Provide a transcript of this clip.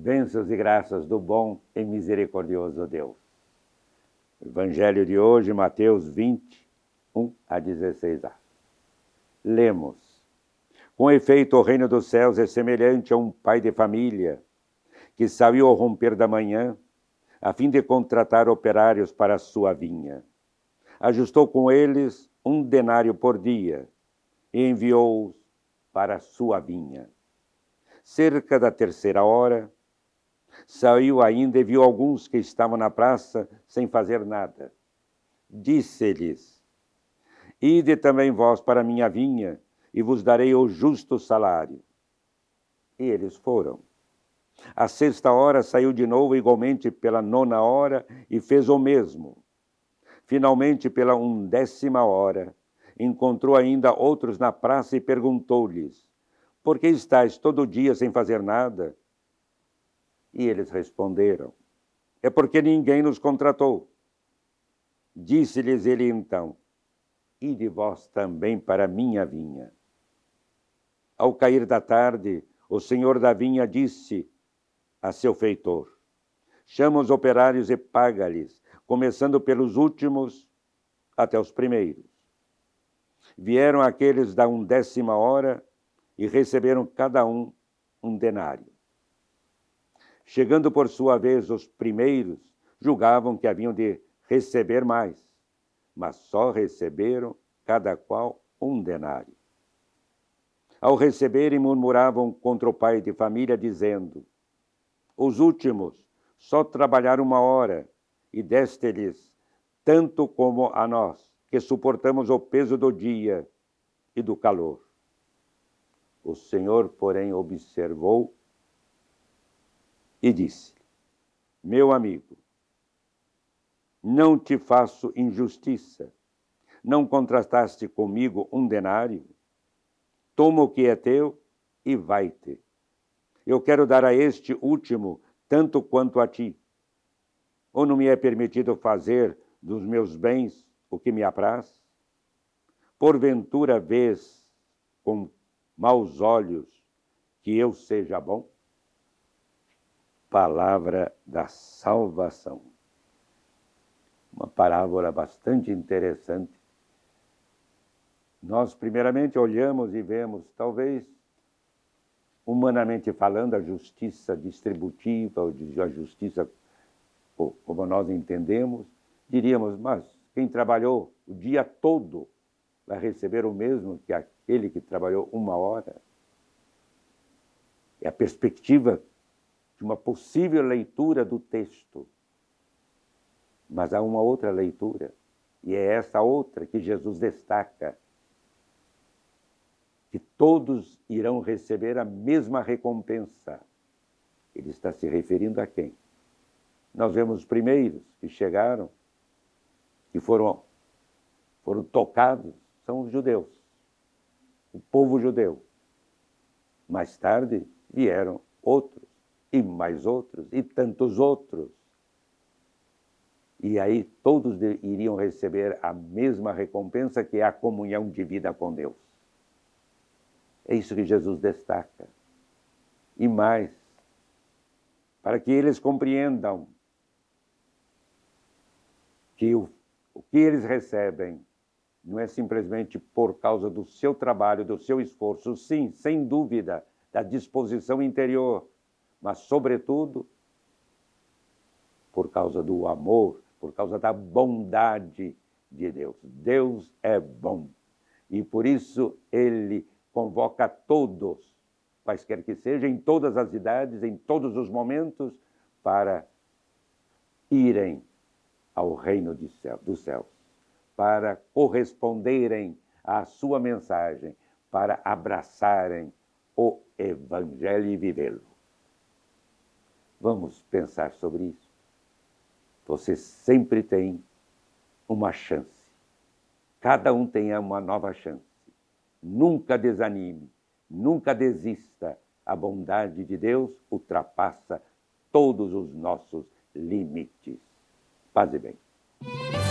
bênçãos e graças do bom e misericordioso Deus. Evangelho de hoje, Mateus 20, 1 a 16a. Lemos. Com efeito, o reino dos céus é semelhante a um pai de família que saiu ao romper da manhã a fim de contratar operários para a sua vinha. Ajustou com eles um denário por dia e enviou-os para a sua vinha. Cerca da terceira hora, saiu ainda e viu alguns que estavam na praça sem fazer nada. Disse-lhes: Ide também vós para a minha vinha, e vos darei o justo salário. E eles foram. À sexta hora saiu de novo, igualmente pela nona hora, e fez o mesmo. Finalmente, pela undécima hora, encontrou ainda outros na praça e perguntou-lhes: Por que estáis todo dia sem fazer nada? E eles responderam: É porque ninguém nos contratou. Disse-lhes ele então: Ide vós também para minha vinha. Ao cair da tarde, o senhor da vinha disse a seu feitor: Chama os operários e paga-lhes, começando pelos últimos até os primeiros Vieram aqueles da undécima hora e receberam cada um um denário. Chegando por sua vez os primeiros, julgavam que haviam de receber mais, mas só receberam cada qual um denário. Ao receberem, murmuravam contra o pai de família, dizendo: Os últimos só trabalharam uma hora e deste-lhes tanto como a nós que suportamos o peso do dia e do calor. O Senhor, porém, observou e disse: Meu amigo, não te faço injustiça. Não contrastaste comigo um denário? Toma o que é teu e vai-te. Eu quero dar a este último tanto quanto a ti. Ou não me é permitido fazer dos meus bens o que me apraz? Porventura vês com maus olhos que eu seja bom? Palavra da salvação. Uma parábola bastante interessante. Nós, primeiramente, olhamos e vemos, talvez, humanamente falando, a justiça distributiva, a justiça como nós entendemos, diríamos, mas quem trabalhou o dia todo vai receber o mesmo que aquele que trabalhou uma hora. É a perspectiva de uma possível leitura do texto. Mas há uma outra leitura, e é essa outra que Jesus destaca: que todos irão receber a mesma recompensa. Ele está se referindo a quem? Nós vemos os primeiros que chegaram que foram, foram tocados são os judeus, o povo judeu. Mais tarde vieram outros, e mais outros, e tantos outros. E aí todos iriam receber a mesma recompensa que é a comunhão de vida com Deus. É isso que Jesus destaca. E mais, para que eles compreendam que o o que eles recebem não é simplesmente por causa do seu trabalho, do seu esforço, sim, sem dúvida, da disposição interior, mas, sobretudo, por causa do amor, por causa da bondade de Deus. Deus é bom e por isso ele convoca todos, quaisquer que sejam, em todas as idades, em todos os momentos, para irem ao reino céu, dos céus, para corresponderem à sua mensagem, para abraçarem o Evangelho e vivê-lo. Vamos pensar sobre isso. Você sempre tem uma chance. Cada um tem uma nova chance. Nunca desanime, nunca desista. A bondade de Deus ultrapassa todos os nossos limites. Paz e bem.